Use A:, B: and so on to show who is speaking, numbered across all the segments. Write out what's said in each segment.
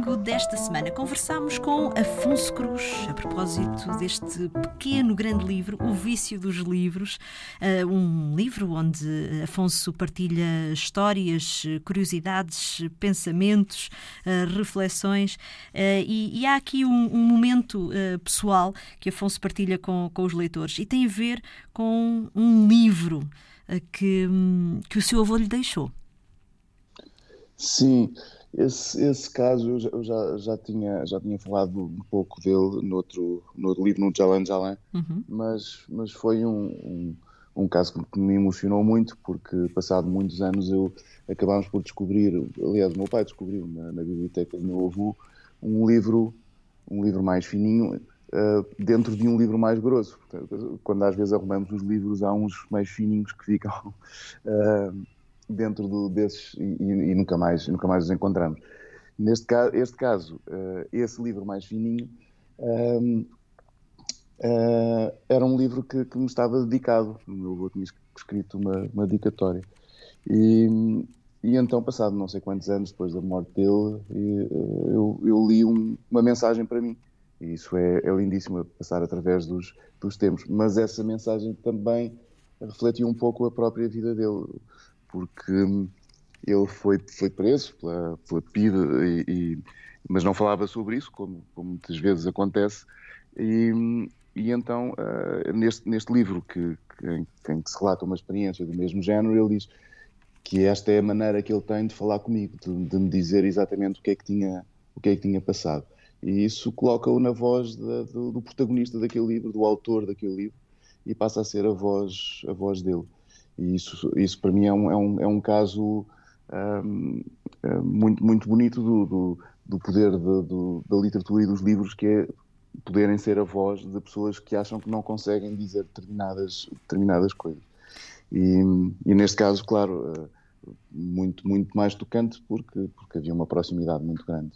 A: desta semana conversámos com Afonso Cruz a propósito deste pequeno grande livro, O Vício dos Livros, uh, um livro onde Afonso partilha histórias, curiosidades, pensamentos, uh, reflexões uh, e, há aqui um, momento pessoal que Afonso partilha com, com os leitores e tem a ver com um livro que, um, que o seu avô lhe deixou.
B: Sim, esse, esse caso eu, já, eu já, já, tinha, já tinha falado um pouco dele no outro, no outro livro, no Jalan Jalan, uhum. mas, mas foi um, um, um, caso que me emocionou muito, porque passado muitos anos eu acabámos por descobrir, aliás o meu pai descobriu na, na biblioteca do meu avô, um livro, um livro mais fininho, uh, dentro de um livro mais grosso. Quando às vezes arrumamos os livros, há uns mais fininhos que ficam... Uh, dentro do, desses e, e, nunca, mais, nunca mais os encontramos. Neste caso, este caso, uh, esse livro mais fininho, uh, era um livro que, que, me estava dedicado. O meu avô tinha escrito uma, uma dedicatória. E, e então, passado não sei quantos anos depois da morte dele, eu, eu li um, uma mensagem para mim. E isso é, é lindíssimo, passar através dos, dos tempos. Mas essa mensagem também refletiu um pouco a própria vida dele porque ele foi, foi preso pela, pela PIDE, e, e, mas não falava sobre isso, como, como muitas vezes acontece. E, e então, uh, neste, neste livro, que, que, em, que se relata uma experiência do mesmo género, ele diz que esta é a maneira que ele tem de falar comigo, de, de me dizer exatamente o que é que tinha, o que é que tinha passado. E isso coloca-o na voz de, do, do protagonista daquele livro, do autor daquele livro, e passa a ser a voz, a voz dele. E isso, isso para mim é um, é um, é um caso um, é muito, muito bonito do, do, do poder de, do, da literatura e dos livros, que é poderem ser a voz de pessoas que acham que não conseguem dizer determinadas, determinadas coisas. E, e neste caso, claro, eh, muito, muito mais tocante porque, porque havia uma proximidade muito grande.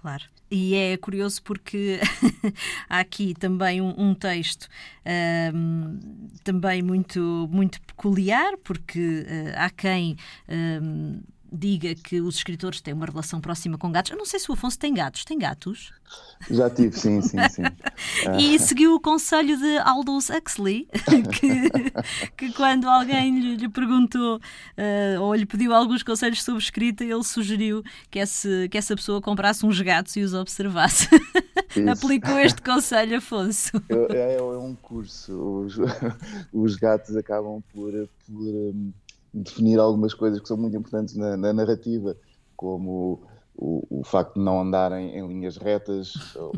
A: Claro. E é curioso porque há aqui também um, um texto um, também muito, muito peculiar, porque uh, há quem. Um, diga que os escritores têm uma relação próxima com gatos. Eu não sei se o Afonso tem gatos. Tem gatos?
B: Já tive, sim, sim, sim.
A: e seguiu o conselho de Aldous Huxley, que, que quando alguém lhe, lhe perguntou uh, ou lhe pediu alguns conselhos sobre escrita, ele sugeriu que, esse, que essa pessoa comprasse uns gatos e os observasse. Aplicou este conselho, Afonso.
B: É, é, é um curso. Os, os gatos acabam por, por um definir algumas coisas que são muito importantes na, na narrativa, como o, o, facto de não andarem em linhas retas,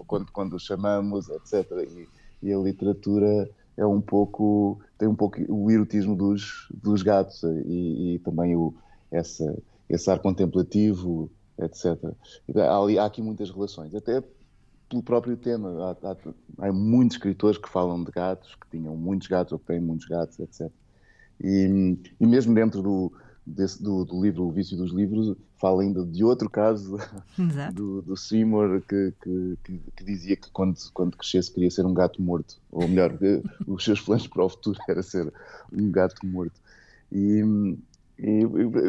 B: quando, quando os chamamos, etc. E, e, a literatura é um pouco, tem um pouco o erotismo dos, dos gatos e, e também o, essa, esse ar contemplativo, etc. Há, há aqui muitas relações, até pelo próprio tema. Há, há, há, muitos escritores que falam de gatos, que tinham muitos gatos ou que têm muitos gatos, etc. E, e mesmo dentro do, desse, do, do, livro O Vício dos Livros, fala ainda de outro caso do, do Seymour que, que, que, que, dizia que quando, quando crescesse queria ser um gato morto, ou melhor, os seus planos para o futuro era ser um gato morto. E, e,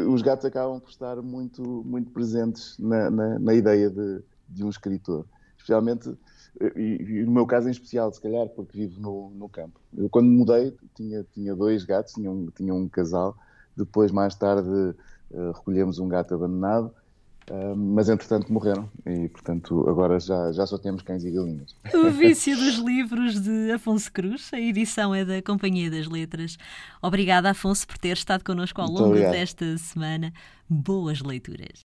B: os gatos acabam por estar muito, muito presentes na, na, na ideia de, de um escritor, especialmente e, e, no meu caso em especial, se calhar, porque vivo no, no campo. Eu quando mudei tinha, tinha dois gatos, tinha um, tinha um casal, depois mais tarde uh, recolhemos um gato abandonado, uh, mas entretanto morreram e portanto agora já, já só temos cães e galinhas.
A: O Vício dos Livros de Afonso Cruz, a edição é da Companhia das Letras. Obrigada Afonso por ter estado connosco ao longo desta semana. Boas leituras.